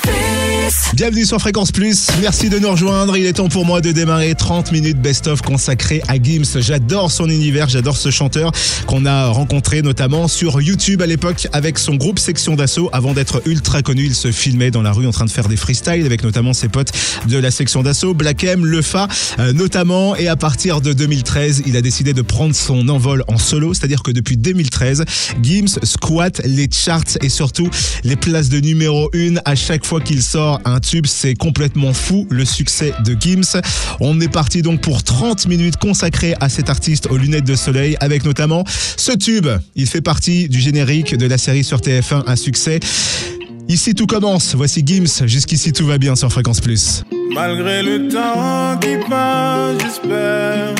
Feel. Bienvenue sur Fréquence Plus. Merci de nous rejoindre. Il est temps pour moi de démarrer 30 minutes best-of consacré à Gims. J'adore son univers, j'adore ce chanteur qu'on a rencontré notamment sur YouTube à l'époque avec son groupe Section d'Assaut. Avant d'être ultra connu, il se filmait dans la rue en train de faire des freestyles avec notamment ses potes de la Section d'Assaut, Black M, Lefa euh, notamment. Et à partir de 2013, il a décidé de prendre son envol en solo, c'est-à-dire que depuis 2013, Gims squatte les charts et surtout les places de numéro 1 à chaque fois qu'il sort un tube. C'est complètement fou le succès de Gims. On est parti donc pour 30 minutes consacrées à cet artiste aux lunettes de soleil avec notamment ce tube. Il fait partie du générique de la série sur TF1 un succès. Ici tout commence, voici Gims, jusqu'ici tout va bien sur Fréquence Plus. Malgré le temps qui passe, j'espère.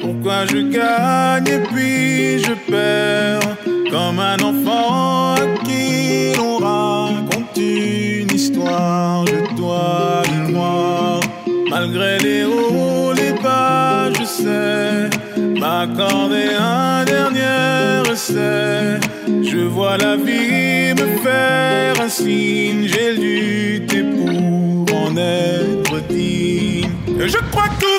Pourquoi je gagne et puis je perds? Comme un enfant qui l'on une histoire de toi et moi. Malgré les hauts, les bas, je sais m'accorder un dernier essai. Je vois la vie me faire un signe, j'ai lutté pour en être digne. Je crois que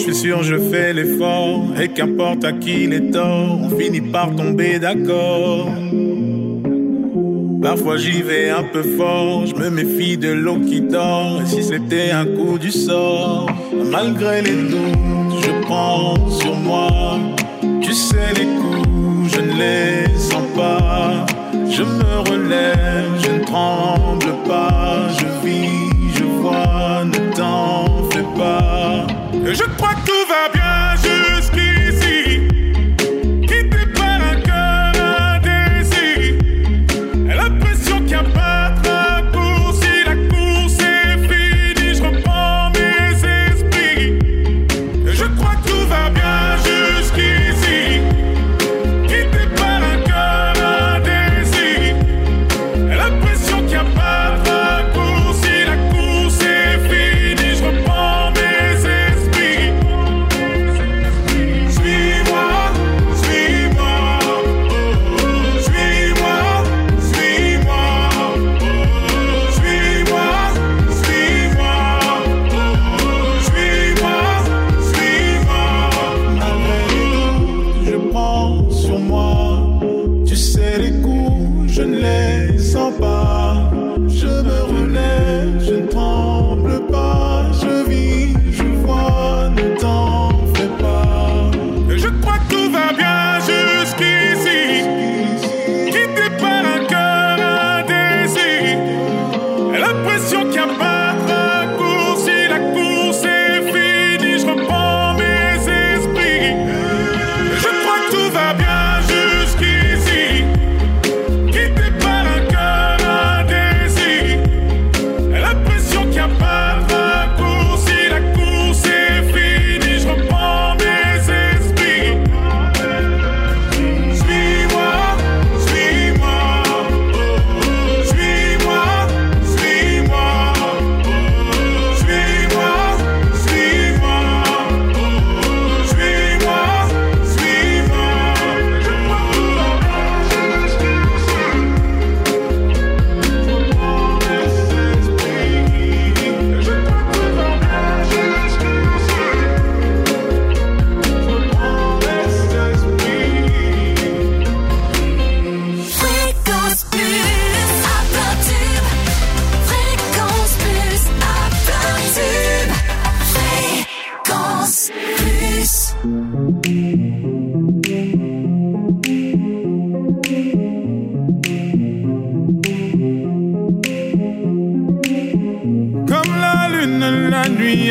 je suis sûr, je fais l'effort. Et qu'importe à qui les torts, on finit par tomber d'accord. Parfois j'y vais un peu fort, je me méfie de l'eau qui dort. Et si c'était un coup du sort, malgré les doutes, je prends sur moi. Tu sais les coups, je ne les sens pas. Je me relève, je ne tremble pas. Je vis, je vois, ne t'en fais pas. Et je crois que tout va bien jusqu'ici. Et l'impression qu'il n'y a pas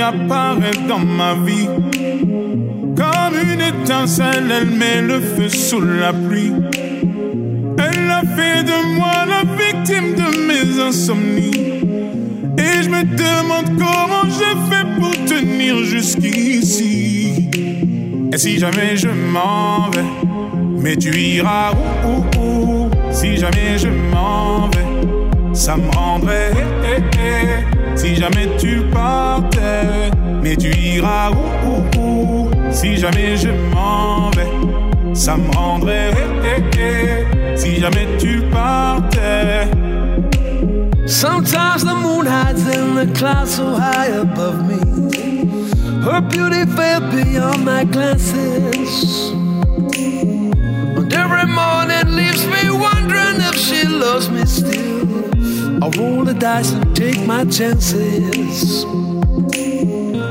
apparaît dans ma vie. Comme une étincelle, elle met le feu sous la pluie. Elle a fait de moi la victime de mes insomnies. Et je me demande comment j'ai fait pour tenir jusqu'ici. Et si jamais je m'en vais, mais tu iras où, où, où? Si jamais je m'en vais, ça me rendrait. eh, eh, eh. Si jamais tu partais, mais tu iras où, où, où? Si jamais je m'en vais, ça me rendrait. eh. Si jamais tu partais. Sometimes the moon hides in the clouds so high above me. Her beauty fell beyond my glances. And every morning leaves me wondering if she loves me still. I roll the dice and take my chances.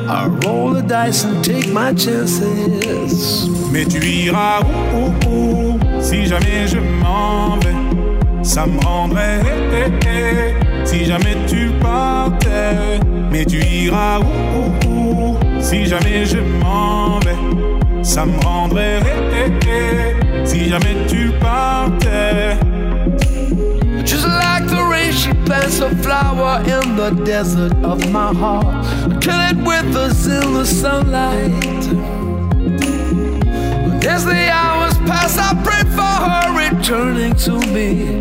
I roll the dice and take my chances. Mais tu iras où, où, Si jamais je m'en vais Ça me rendrait eh, eh, eh. Si jamais tu partais Mais tu iras où, où, Si jamais je m'en vais Ça me rendrait eh. Si jamais tu partais plants a flower in the desert of my heart until it withers in the sunlight. As the hours pass, I pray for her returning to me,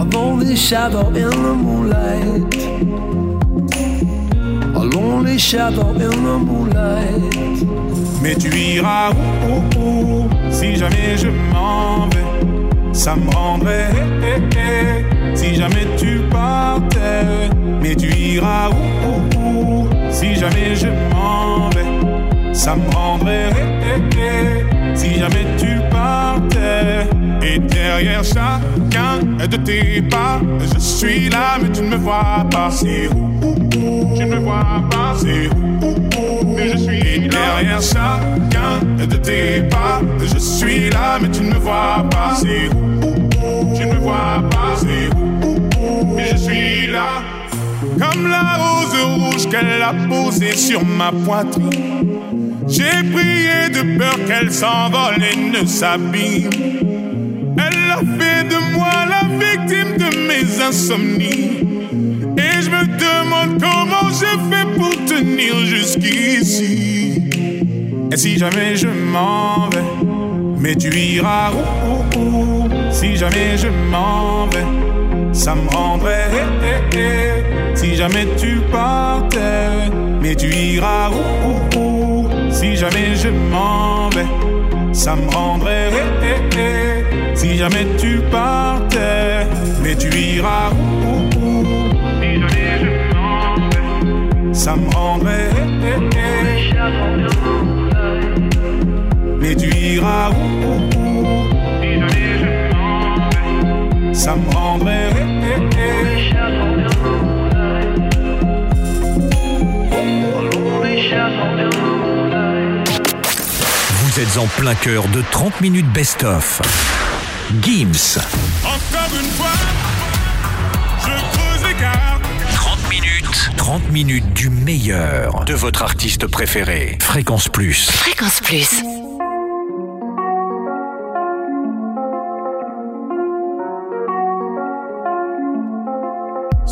a lonely shadow in the moonlight. A lonely shadow in the moonlight. Mais tu iras où, où, où Si jamais je m'en vais Ça me rendrait eh, eh, eh. Si jamais tu partais Mais tu iras où, Si jamais je m'en vais Ça me rendrait. Si jamais tu partais Et derrière chacun de tes pas Je suis là mais tu ne me vois pas. C'est Tu ne me vois pas. C'est où, Derrière chacun de tes pas. Je suis là mais tu ne me vois pas. C'est où, Tu ne me vois pas. C'est où, Mais je suis là. Comme la rose rouge qu'elle a posée sur ma poitrine. J'ai prié de peur qu'elle s'envole et ne s'abîme. Elle a fait de moi la victime de mes insomnies. Et je me demande comment je fais pour tenir jusqu'ici. Et si jamais je m'en vais, mais tu iras où, où, où? Si jamais je m'en vais, ça me rendrait. eh, eh, eh. Si jamais tu partais, mais tu iras où, où, Si jamais je m'en vais, ça me rendrait. eh. Si jamais tu partais, mais tu iras où Si jamais je m'en vais, ça me rendrait. Vais, ça me rendrait. Vous êtes en plein cœur de 30 minutes best-of. Gims. Encore une fois, je creuse l'écart. 30 minutes. 30 minutes du meilleur de votre artiste préféré. Fréquence Plus. Fréquence Plus.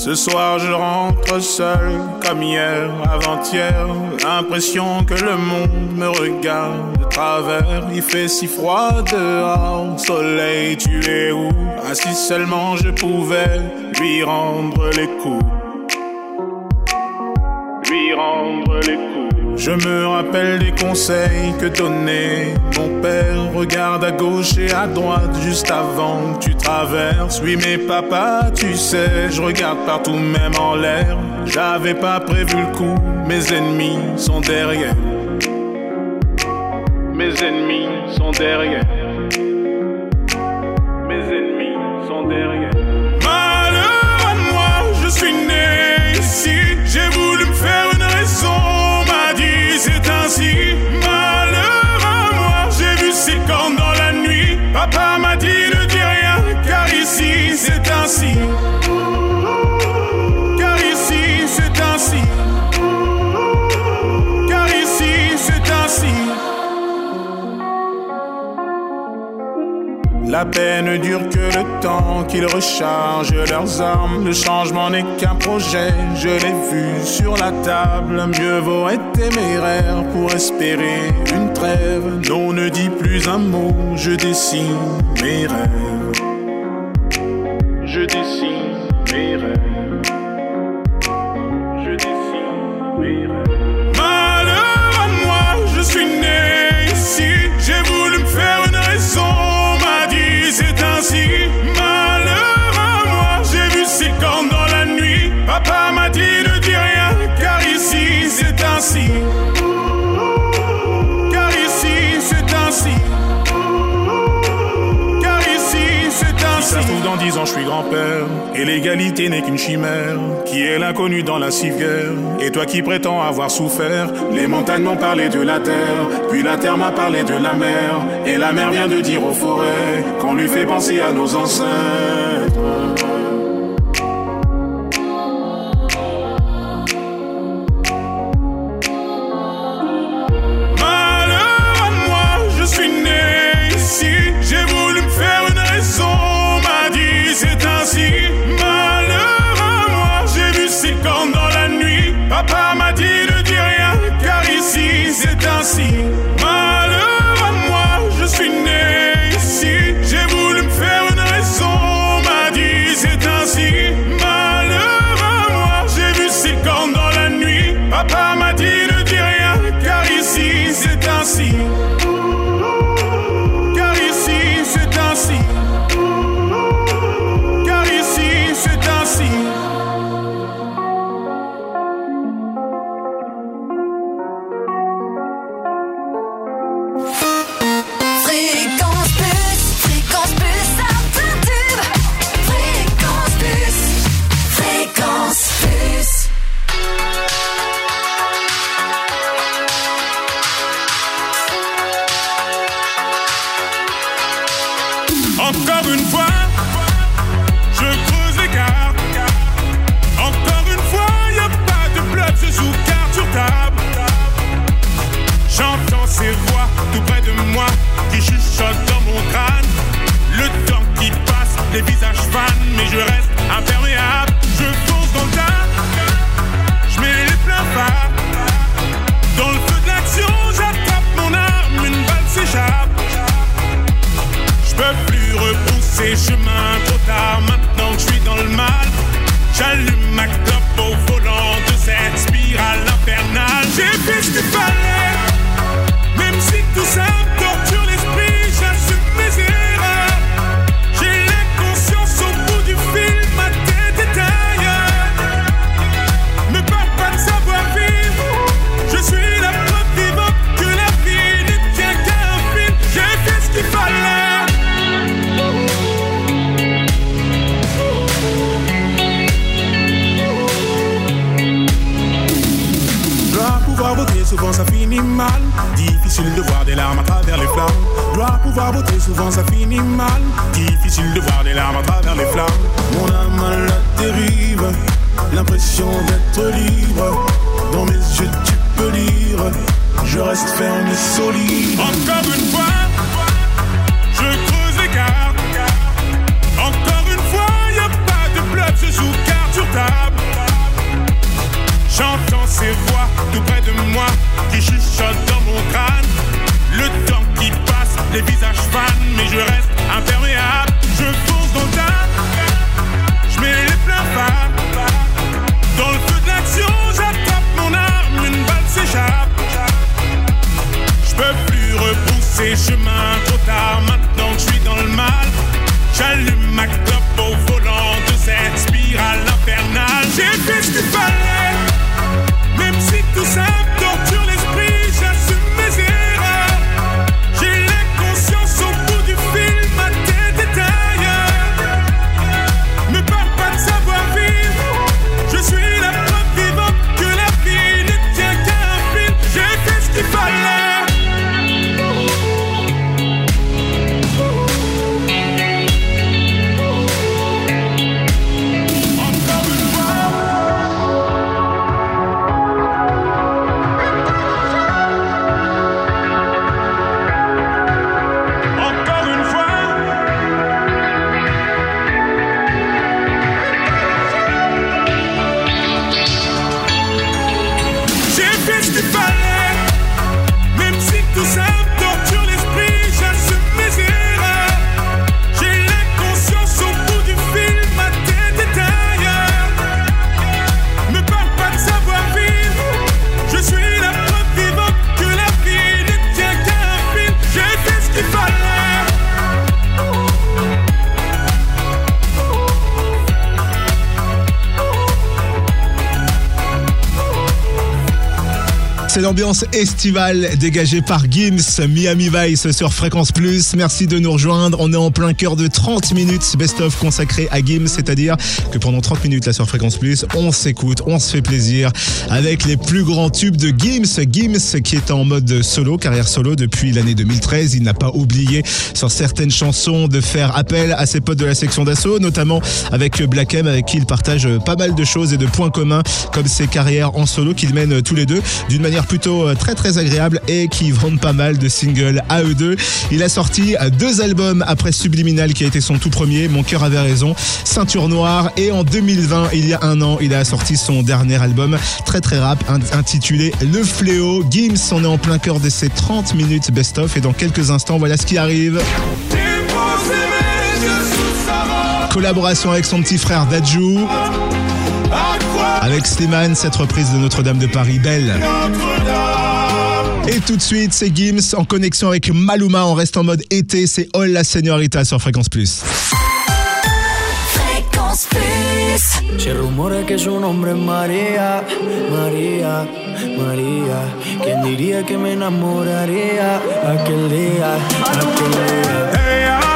Ce soir je rentre seul comme hier, avant-hier. L'impression que le monde me regarde de travers. Il fait si froid dehors, soleil tu es où? Ah si seulement je pouvais lui rendre les coups. Lui rendre les coups. Je me rappelle des conseils que donnait mon père. Regarde à gauche et à droite juste avant que tu traverses. Oui, mais papa, tu sais, je regarde partout, même en l'air. J'avais pas prévu le coup, mes ennemis sont derrière. Mes ennemis sont derrière. Mes ennemis sont derrière. Malheur à moi, je suis né ici. J'ai voulu Car ici c'est ainsi. Car ici c'est ainsi. La paix ne dure que le temps qu'ils rechargent leurs armes. Le changement n'est qu'un projet, je l'ai vu sur la table. Mieux vaut être téméraire pour espérer une trêve. Non, ne dis plus un mot, je dessine mes rêves. Je dessine dix ans, je suis grand-père. Et l'égalité n'est qu'une chimère. Qui est l'inconnu dans la civière Et toi qui prétends avoir souffert. Les montagnes m'ont parlé de la terre. Puis la terre m'a parlé de la mer. Et la mer vient de dire aux forêts qu'on lui fait penser à nos ancêtres. Passe, souvent ça finit mal. Difficile de voir des larmes à travers les flammes. Dois pouvoir voter, souvent ça finit mal. Difficile de voir des larmes à travers les flammes. Mon âme à la dérive, l'impression d'être libre. Dans mes yeux, tu peux lire. Je reste ferme et solide. Encore une fois, je creuse l'écart. Encore une fois, y a pas de bluff, je joue carte sur table. J'entends ces voix tout près de moi qui chuchotent dans mon crâne. Le temps qui passe, les visages fans, mais je reste imperméable. Je fonce dans le je mets les pleins pas. Dans le feu de l'action, j'attrape mon arme, une balle s'échappe. Je peux plus repousser chemin, trop tard maintenant que je suis dans le mal. C'est l'ambiance estivale dégagée par Gims, Miami Vice sur Fréquence Plus. Merci de nous rejoindre. On est en plein cœur de 30 minutes best-of consacré à Gims, c'est-à-dire que pendant 30 minutes là sur Fréquence Plus, on s'écoute, on se fait plaisir avec les plus grands tubes de Gims. Gims qui est en mode solo, carrière solo depuis l'année 2013. Il n'a pas oublié sur certaines chansons de faire appel à ses potes de la section d'assaut, notamment avec Black M, avec qui il partage pas mal de choses et de points communs, comme ses carrières en solo qu'ils mènent tous les deux d'une manière euh, très très agréable et qui vendent pas mal de singles à eux deux. Il a sorti deux albums après Subliminal qui a été son tout premier, Mon cœur avait raison, Ceinture noire et en 2020, il y a un an, il a sorti son dernier album très très rap intitulé Le Fléau. Gims, on est en plein cœur de ces 30 minutes best-of et dans quelques instants, voilà ce qui arrive. Collaboration avec son petit frère Dajou. Avec Slimane, cette reprise de Notre-Dame de Paris, belle. Et tout de suite, c'est Gims en connexion avec Maluma. On reste en mode été, c'est All la Señorita sur Fréquence Plus. Fréquence Plus. Se rumora que su nombre es María, María, María. ¿Quién diría que me enamoraría aquel día, aquel día?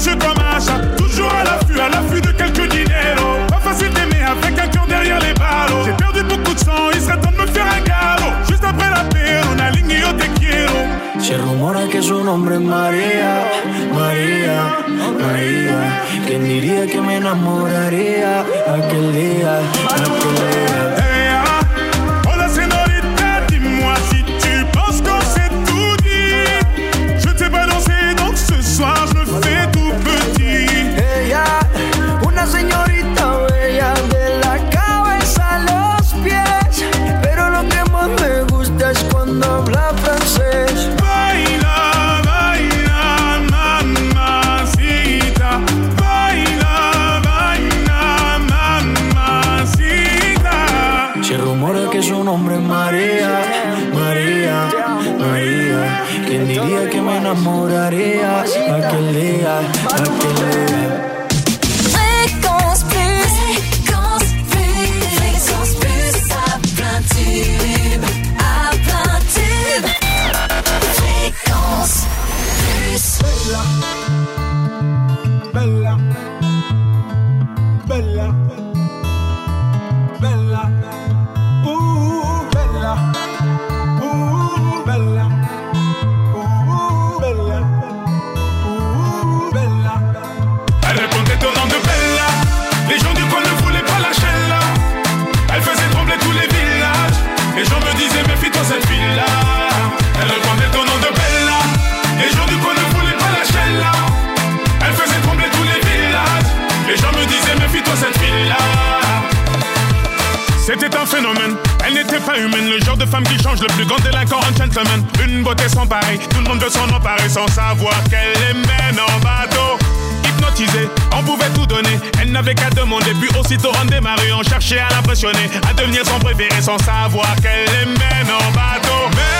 m'échappes, silencieux comme un chat. Toujours à l'affût, à l'affût de quelques dineros. Pas facile d'aimer avec un cœur derrière les ballots. J'ai perdu beaucoup de sang, il serait temps de me faire un galop. Juste après la paix, on a ligné au te quiero. Se rumora que su nombre es María, María, María. ¿Quién diría que me enamoraría aquel día, aquel día? n'est pas humaine, le genre de femme qui change le plus grand délinquant, un gentleman. Une beauté sans pareil, tout le monde veut s'en emparer sans savoir qu'elle les mène en bateau. Hypnotisée, on pouvait tout donner, elle n'avait qu'à demander, puis aussitôt on démarrait, on cherchait à l'impressionner, à devenir son préféré sans savoir qu'elle les mène en bateau.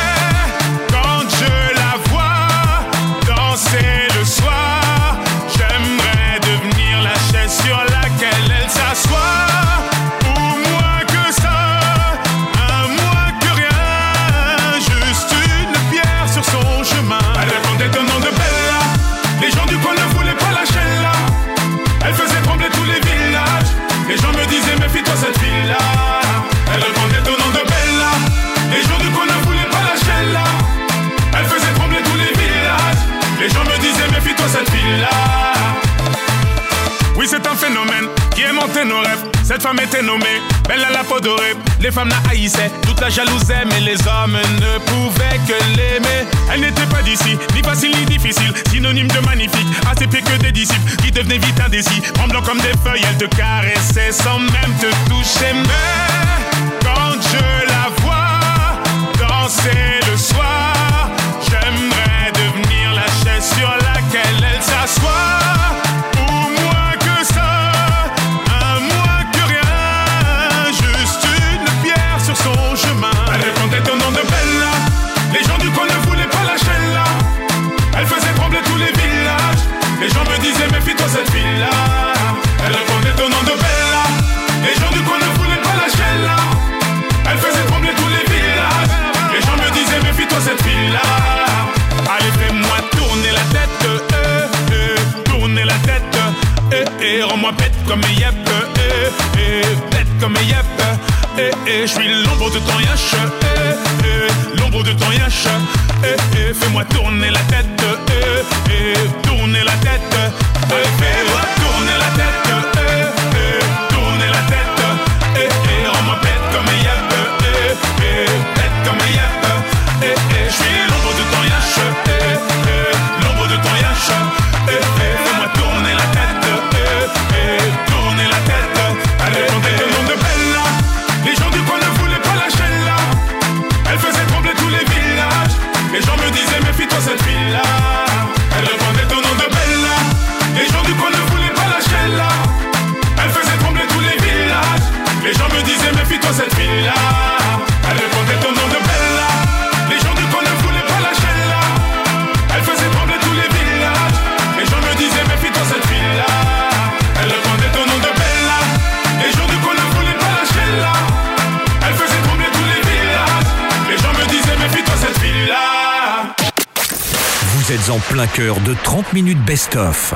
en plein cœur de 30 minutes best-of.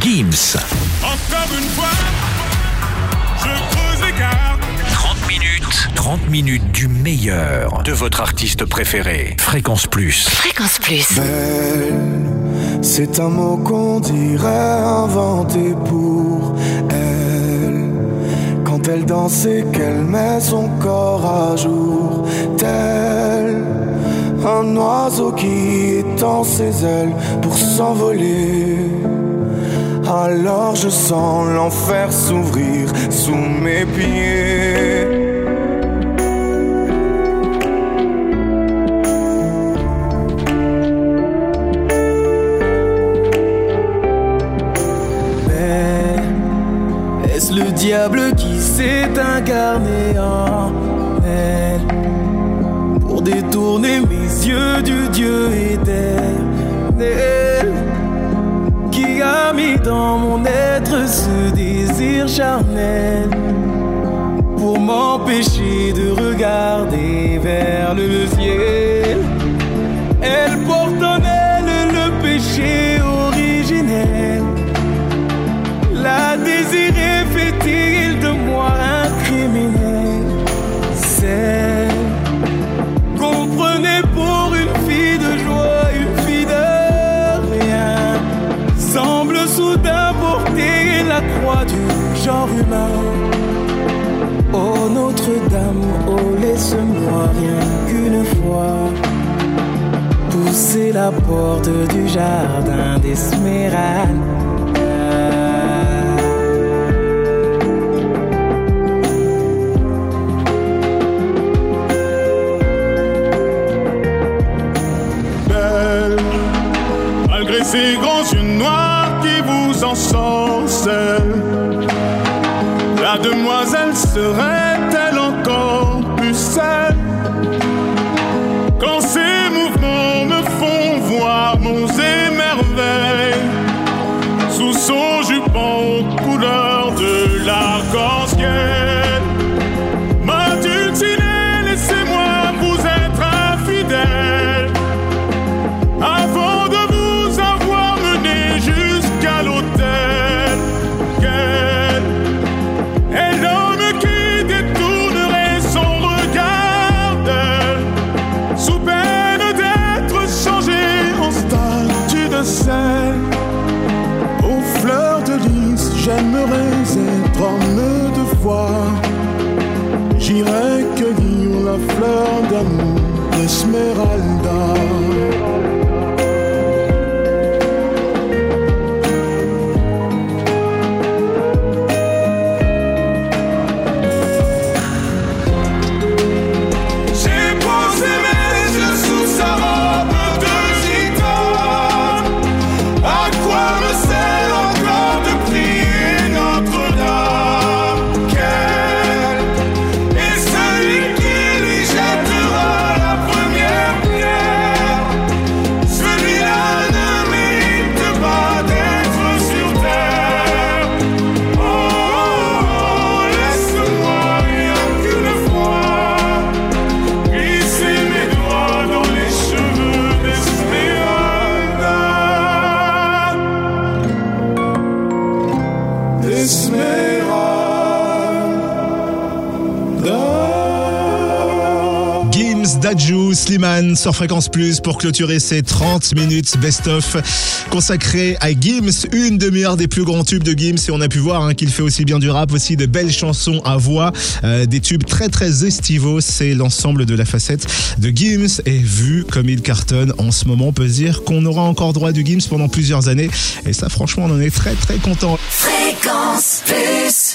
Gims. Encore une fois, je 30 minutes. 30 minutes du meilleur de votre artiste préféré. Fréquence Plus. Fréquence Plus. C'est un mot qu'on dirait inventé pour elle. Quand elle dansait, qu'elle met son corps à jour. Telle un oiseau qui étend ses ailes pour s'envoler. Alors je sens l'enfer s'ouvrir sous mes pieds. Mais est-ce le diable qui s'est incarné en détourner mes yeux du Dieu éternel qui a mis dans mon être ce désir charnel pour m'empêcher de regarder vers le la porte du jardin d'Esmeralda. malgré ces grands yeux noirs qui vous ensorcellent. La demoiselle serait Slimane sur Fréquence Plus pour clôturer ces 30 minutes best-of consacrées à Gims, une demi-heure des plus grands tubes de Gims. Et on a pu voir hein, qu'il fait aussi bien du rap, aussi de belles chansons à voix, euh, des tubes très très estivaux, c'est l'ensemble de la facette de Gims. Et vu comme il cartonne en ce moment, on peut se dire qu'on aura encore droit du Gims pendant plusieurs années. Et ça franchement on en est très très content. Fréquence Plus.